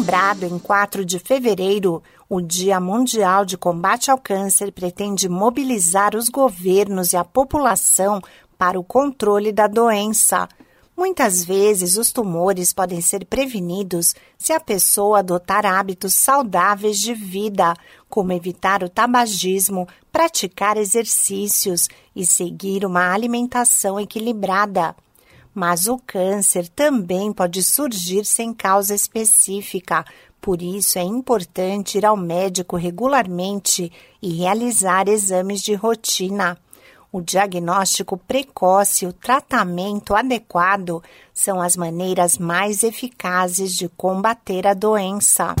Lembrado em 4 de fevereiro, o Dia Mundial de Combate ao Câncer pretende mobilizar os governos e a população para o controle da doença. Muitas vezes, os tumores podem ser prevenidos se a pessoa adotar hábitos saudáveis de vida, como evitar o tabagismo, praticar exercícios e seguir uma alimentação equilibrada. Mas o câncer também pode surgir sem causa específica, por isso é importante ir ao médico regularmente e realizar exames de rotina. O diagnóstico precoce e o tratamento adequado são as maneiras mais eficazes de combater a doença.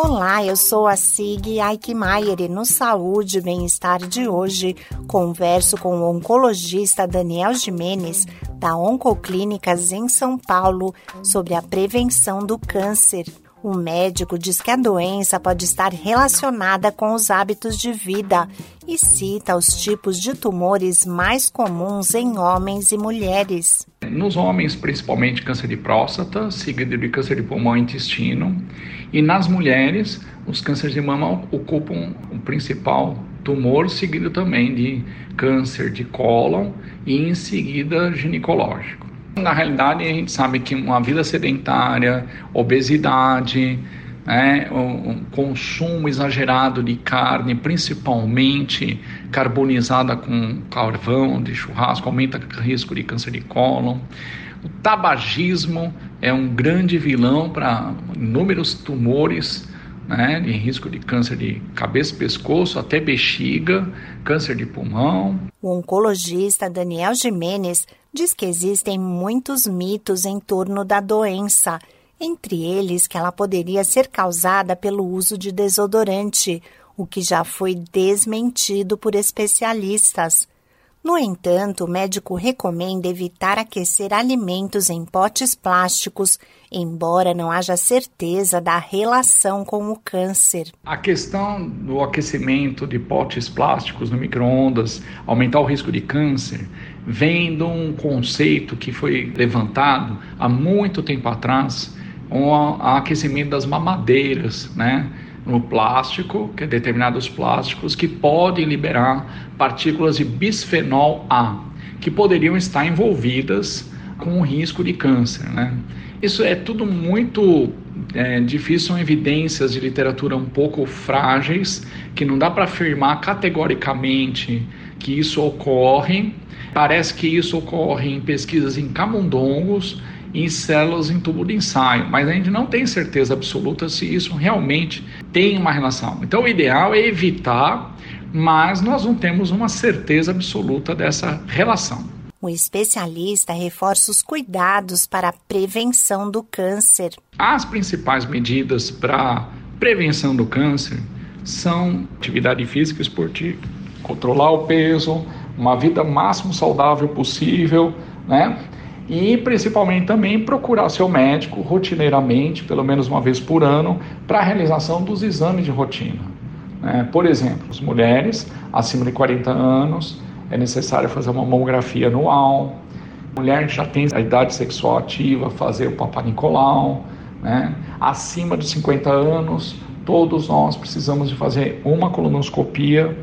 Olá, eu sou a Sig Eichmeier e no Saúde e Bem-Estar de hoje converso com o oncologista Daniel Jimenez, da Oncoclínicas em São Paulo, sobre a prevenção do câncer. O médico diz que a doença pode estar relacionada com os hábitos de vida e cita os tipos de tumores mais comuns em homens e mulheres. Nos homens, principalmente câncer de próstata, seguido de câncer de pulmão e intestino, e nas mulheres, os cânceres de mama ocupam o principal tumor, seguido também de câncer de cólon e em seguida ginecológico. Na realidade, a gente sabe que uma vida sedentária, obesidade, né, um consumo exagerado de carne, principalmente carbonizada com carvão de churrasco, aumenta o risco de câncer de cólon. O tabagismo é um grande vilão para inúmeros tumores né, de risco de câncer de cabeça, pescoço, até bexiga, câncer de pulmão. O oncologista Daniel Jimenez diz que existem muitos mitos em torno da doença, entre eles que ela poderia ser causada pelo uso de desodorante, o que já foi desmentido por especialistas. No entanto, o médico recomenda evitar aquecer alimentos em potes plásticos, embora não haja certeza da relação com o câncer. A questão do aquecimento de potes plásticos no micro-ondas, aumentar o risco de câncer, vem de um conceito que foi levantado há muito tempo atrás, o aquecimento das mamadeiras, né? No plástico, que é determinados plásticos que podem liberar partículas de bisfenol A, que poderiam estar envolvidas com o risco de câncer, né? Isso é tudo muito é, difícil, são evidências de literatura um pouco frágeis, que não dá para afirmar categoricamente que isso ocorre. Parece que isso ocorre em pesquisas em camundongos, em células em tubo de ensaio, mas a gente não tem certeza absoluta se isso realmente tem uma relação. Então, o ideal é evitar, mas nós não temos uma certeza absoluta dessa relação. O especialista reforça os cuidados para a prevenção do câncer. As principais medidas para prevenção do câncer são atividade física esportiva, controlar o peso, uma vida máximo saudável possível, né? E principalmente também procurar seu médico rotineiramente, pelo menos uma vez por ano, para a realização dos exames de rotina. Né? Por exemplo, as mulheres acima de 40 anos é necessário fazer uma mamografia anual, mulher que já tem a idade sexual ativa, fazer o Papa Nicolau, né? acima de 50 anos, todos nós precisamos de fazer uma colonoscopia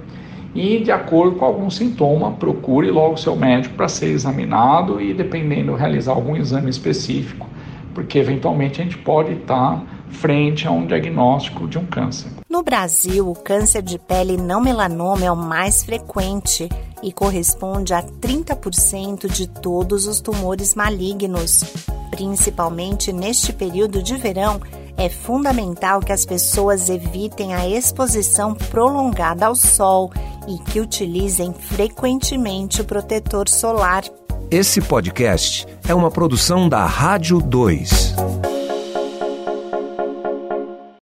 e, de acordo com algum sintoma, procure logo seu médico para ser examinado e, dependendo, realizar algum exame específico, porque eventualmente a gente pode estar frente a um diagnóstico de um câncer. No Brasil, o câncer de pele não melanoma é o mais frequente e corresponde a 30% de todos os tumores malignos. Principalmente neste período de verão, é fundamental que as pessoas evitem a exposição prolongada ao sol e que utilizem frequentemente o protetor solar. Esse podcast é uma produção da Rádio 2.